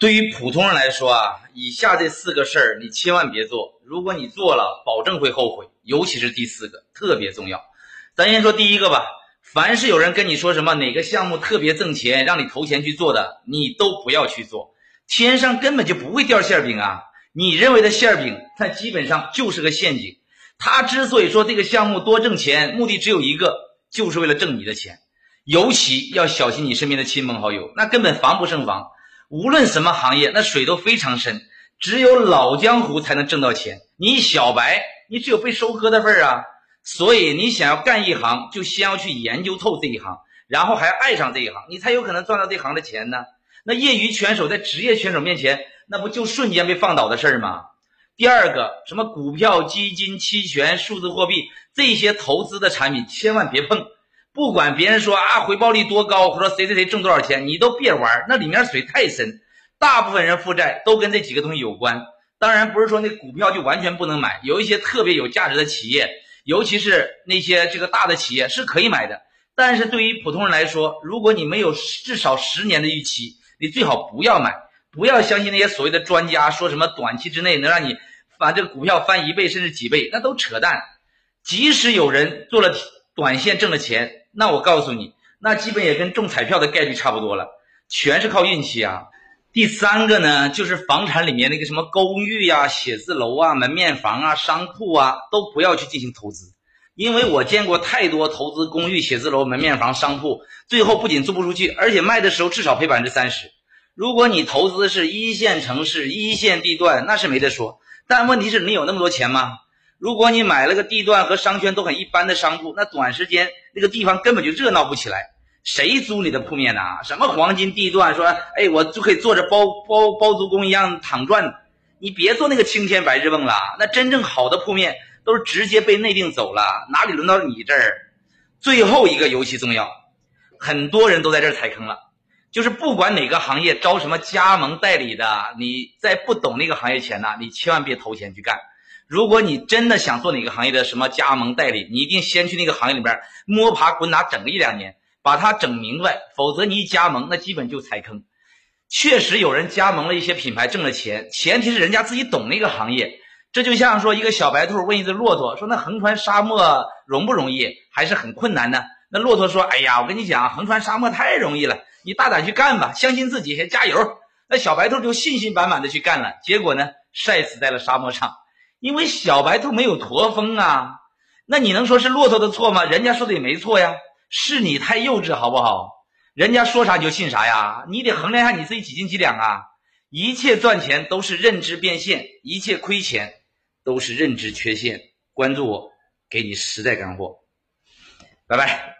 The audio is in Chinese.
对于普通人来说啊，以下这四个事儿你千万别做，如果你做了，保证会后悔。尤其是第四个特别重要。咱先说第一个吧，凡是有人跟你说什么哪个项目特别挣钱，让你投钱去做的，你都不要去做。天上根本就不会掉馅儿饼啊！你认为的馅儿饼，它基本上就是个陷阱。他之所以说这个项目多挣钱，目的只有一个，就是为了挣你的钱。尤其要小心你身边的亲朋好友，那根本防不胜防。无论什么行业，那水都非常深，只有老江湖才能挣到钱。你小白，你只有被收割的份儿啊！所以你想要干一行，就先要去研究透这一行，然后还要爱上这一行，你才有可能赚到这行的钱呢。那业余选手在职业选手面前，那不就瞬间被放倒的事儿吗？第二个，什么股票、基金、期权、数字货币这些投资的产品，千万别碰。不管别人说啊回报率多高，或者谁谁谁挣多少钱，你都别玩，那里面水太深。大部分人负债都跟这几个东西有关。当然不是说那股票就完全不能买，有一些特别有价值的企业，尤其是那些这个大的企业是可以买的。但是对于普通人来说，如果你没有至少十年的预期，你最好不要买，不要相信那些所谓的专家说什么短期之内能让你把这个股票翻一倍甚至几倍，那都扯淡。即使有人做了短线挣了钱，那我告诉你，那基本也跟中彩票的概率差不多了，全是靠运气啊。第三个呢，就是房产里面那个什么公寓呀、写字楼啊、门面房啊、商铺啊，都不要去进行投资，因为我见过太多投资公寓、写字楼、门面房、商铺，最后不仅租不出去，而且卖的时候至少赔百分之三十。如果你投资是一线城市、一线地段，那是没得说。但问题是你有那么多钱吗？如果你买了个地段和商圈都很一般的商铺，那短时间那个地方根本就热闹不起来。谁租你的铺面呢？什么黄金地段？说，哎，我就可以做着包包包租公一样躺赚。你别做那个青天白日梦了。那真正好的铺面都是直接被内定走了，哪里轮到你这儿？最后一个尤其重要，很多人都在这儿踩坑了。就是不管哪个行业招什么加盟代理的，你在不懂那个行业前呢，你千万别投钱去干。如果你真的想做哪个行业的什么加盟代理，你一定先去那个行业里边摸爬滚打整个一两年。把它整明白，否则你一加盟，那基本就踩坑。确实有人加盟了一些品牌挣了钱，前提是人家自己懂那个行业。这就像说一个小白兔问一只骆驼说：“那横穿沙漠容不容易，还是很困难呢？”那骆驼说：“哎呀，我跟你讲，横穿沙漠太容易了，你大胆去干吧，相信自己，加油。”那小白兔就信心满满的去干了，结果呢，晒死在了沙漠上，因为小白兔没有驼峰啊。那你能说是骆驼的错吗？人家说的也没错呀。是你太幼稚，好不好？人家说啥你就信啥呀？你得衡量一下你自己几斤几两啊！一切赚钱都是认知变现，一切亏钱都是认知缺陷。关注我，给你实在干货。拜拜。